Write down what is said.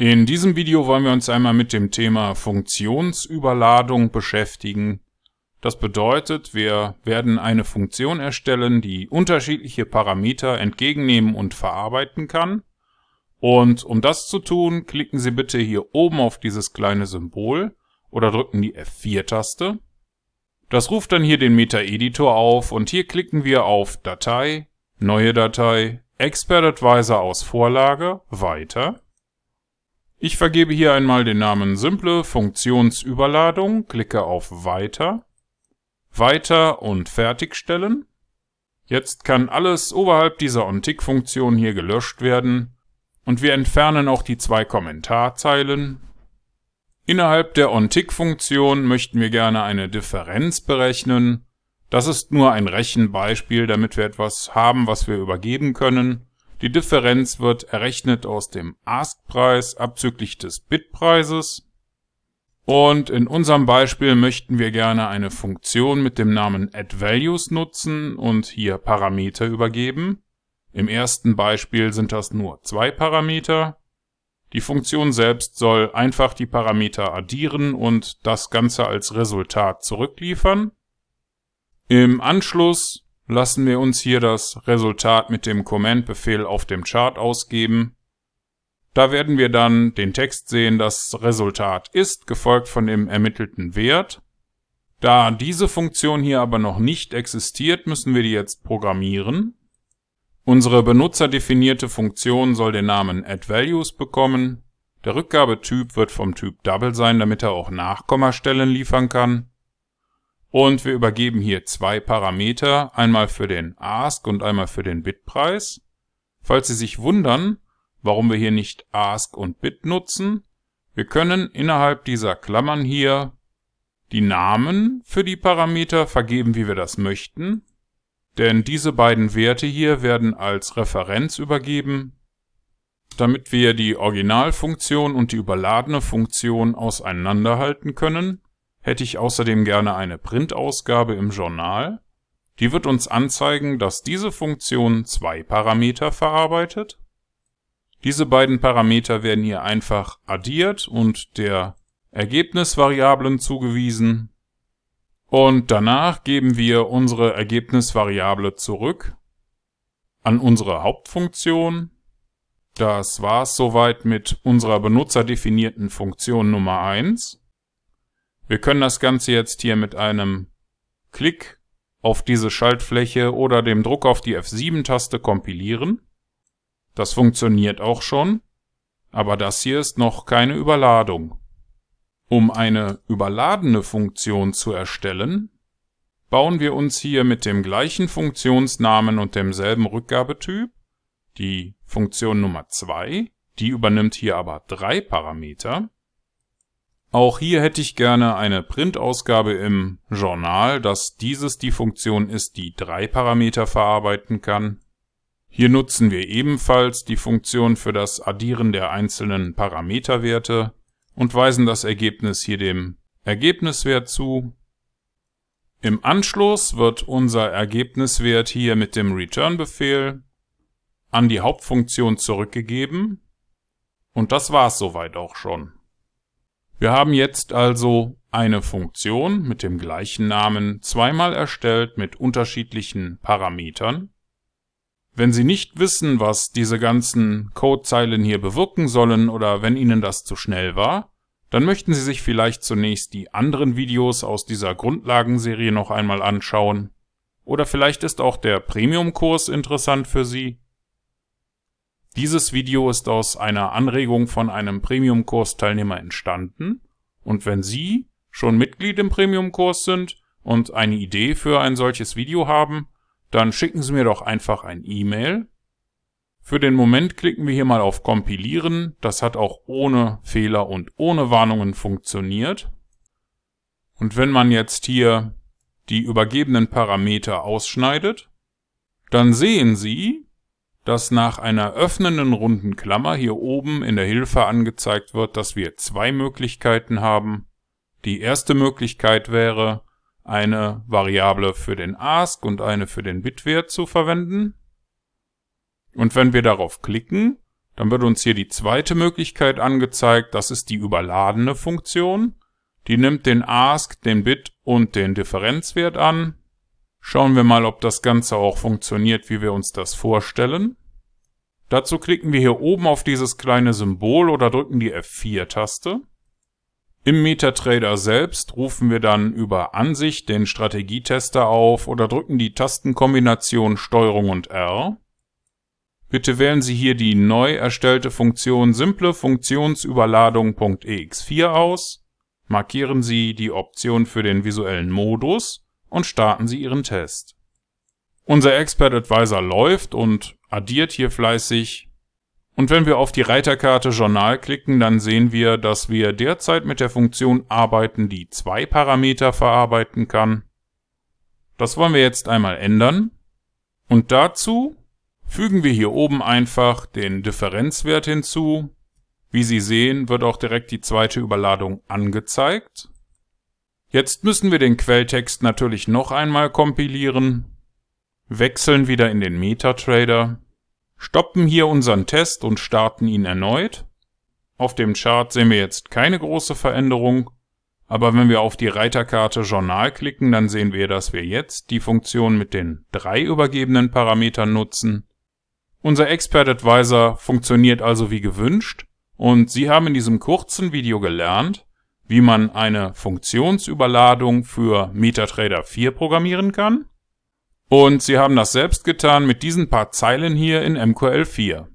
In diesem Video wollen wir uns einmal mit dem Thema Funktionsüberladung beschäftigen. Das bedeutet, wir werden eine Funktion erstellen, die unterschiedliche Parameter entgegennehmen und verarbeiten kann. Und um das zu tun, klicken Sie bitte hier oben auf dieses kleine Symbol oder drücken die F4-Taste. Das ruft dann hier den Meta-Editor auf und hier klicken wir auf Datei, Neue Datei, Expert Advisor aus Vorlage, Weiter. Ich vergebe hier einmal den Namen Simple Funktionsüberladung, klicke auf Weiter, Weiter und Fertigstellen. Jetzt kann alles oberhalb dieser OnTick-Funktion hier gelöscht werden und wir entfernen auch die zwei Kommentarzeilen. Innerhalb der OnTick-Funktion möchten wir gerne eine Differenz berechnen. Das ist nur ein Rechenbeispiel, damit wir etwas haben, was wir übergeben können. Die Differenz wird errechnet aus dem Ask-Preis abzüglich des Bit-Preises. Und in unserem Beispiel möchten wir gerne eine Funktion mit dem Namen addValues nutzen und hier Parameter übergeben. Im ersten Beispiel sind das nur zwei Parameter. Die Funktion selbst soll einfach die Parameter addieren und das Ganze als Resultat zurückliefern. Im Anschluss lassen wir uns hier das Resultat mit dem Command-Befehl auf dem Chart ausgeben. Da werden wir dann den Text sehen, das Resultat ist, gefolgt von dem ermittelten Wert. Da diese Funktion hier aber noch nicht existiert, müssen wir die jetzt programmieren. Unsere benutzerdefinierte Funktion soll den Namen addValues bekommen. Der Rückgabetyp wird vom Typ Double sein, damit er auch Nachkommastellen liefern kann. Und wir übergeben hier zwei Parameter, einmal für den Ask und einmal für den Bitpreis. Falls Sie sich wundern, warum wir hier nicht Ask und Bit nutzen, wir können innerhalb dieser Klammern hier die Namen für die Parameter vergeben, wie wir das möchten. Denn diese beiden Werte hier werden als Referenz übergeben, damit wir die Originalfunktion und die überladene Funktion auseinanderhalten können hätte ich außerdem gerne eine Printausgabe im Journal. Die wird uns anzeigen, dass diese Funktion zwei Parameter verarbeitet. Diese beiden Parameter werden hier einfach addiert und der Ergebnisvariablen zugewiesen. Und danach geben wir unsere Ergebnisvariable zurück an unsere Hauptfunktion. Das war's soweit mit unserer benutzerdefinierten Funktion Nummer 1. Wir können das Ganze jetzt hier mit einem Klick auf diese Schaltfläche oder dem Druck auf die F7-Taste kompilieren. Das funktioniert auch schon, aber das hier ist noch keine Überladung. Um eine überladene Funktion zu erstellen, bauen wir uns hier mit dem gleichen Funktionsnamen und demselben Rückgabetyp die Funktion Nummer 2, die übernimmt hier aber drei Parameter, auch hier hätte ich gerne eine Printausgabe im Journal, dass dieses die Funktion ist, die drei Parameter verarbeiten kann. Hier nutzen wir ebenfalls die Funktion für das Addieren der einzelnen Parameterwerte und weisen das Ergebnis hier dem Ergebniswert zu. Im Anschluss wird unser Ergebniswert hier mit dem Return-Befehl an die Hauptfunktion zurückgegeben. Und das war's soweit auch schon. Wir haben jetzt also eine Funktion mit dem gleichen Namen zweimal erstellt mit unterschiedlichen Parametern. Wenn Sie nicht wissen, was diese ganzen Codezeilen hier bewirken sollen oder wenn Ihnen das zu schnell war, dann möchten Sie sich vielleicht zunächst die anderen Videos aus dieser Grundlagenserie noch einmal anschauen. Oder vielleicht ist auch der Premium-Kurs interessant für Sie. Dieses Video ist aus einer Anregung von einem Premium-Kurs-Teilnehmer entstanden und wenn Sie schon Mitglied im Premium-Kurs sind und eine Idee für ein solches Video haben, dann schicken Sie mir doch einfach ein E-Mail. Für den Moment klicken wir hier mal auf Kompilieren. Das hat auch ohne Fehler und ohne Warnungen funktioniert. Und wenn man jetzt hier die übergebenen Parameter ausschneidet, dann sehen Sie, dass nach einer öffnenden runden Klammer hier oben in der Hilfe angezeigt wird, dass wir zwei Möglichkeiten haben. Die erste Möglichkeit wäre, eine Variable für den Ask und eine für den Bitwert zu verwenden. Und wenn wir darauf klicken, Dann wird uns hier die zweite Möglichkeit angezeigt, das ist die überladene Funktion. Die nimmt den Ask, den Bit und den Differenzwert an. Schauen wir mal, ob das Ganze auch funktioniert, wie wir uns das vorstellen. Dazu klicken wir hier oben auf dieses kleine Symbol oder drücken die F4-Taste. Im MetaTrader selbst rufen wir dann über Ansicht den Strategietester auf oder drücken die Tastenkombination STRG und R. Bitte wählen Sie hier die neu erstellte Funktion simple Funktionsüberladung.ex4 aus, markieren Sie die Option für den visuellen Modus und starten Sie Ihren Test. Unser Expert Advisor läuft und addiert hier fleißig. Und wenn wir auf die Reiterkarte Journal klicken, dann sehen wir, dass wir derzeit mit der Funktion arbeiten, die zwei Parameter verarbeiten kann. Das wollen wir jetzt einmal ändern. Und dazu fügen wir hier oben einfach den Differenzwert hinzu. Wie Sie sehen, wird auch direkt die zweite Überladung angezeigt. Jetzt müssen wir den Quelltext natürlich noch einmal kompilieren wechseln wieder in den MetaTrader, stoppen hier unseren Test und starten ihn erneut. Auf dem Chart sehen wir jetzt keine große Veränderung, aber wenn wir auf die Reiterkarte Journal klicken, dann sehen wir, dass wir jetzt die Funktion mit den drei übergebenen Parametern nutzen. Unser Expert Advisor funktioniert also wie gewünscht und Sie haben in diesem kurzen Video gelernt, wie man eine Funktionsüberladung für MetaTrader 4 programmieren kann und sie haben das selbst getan mit diesen paar Zeilen hier in MQL4.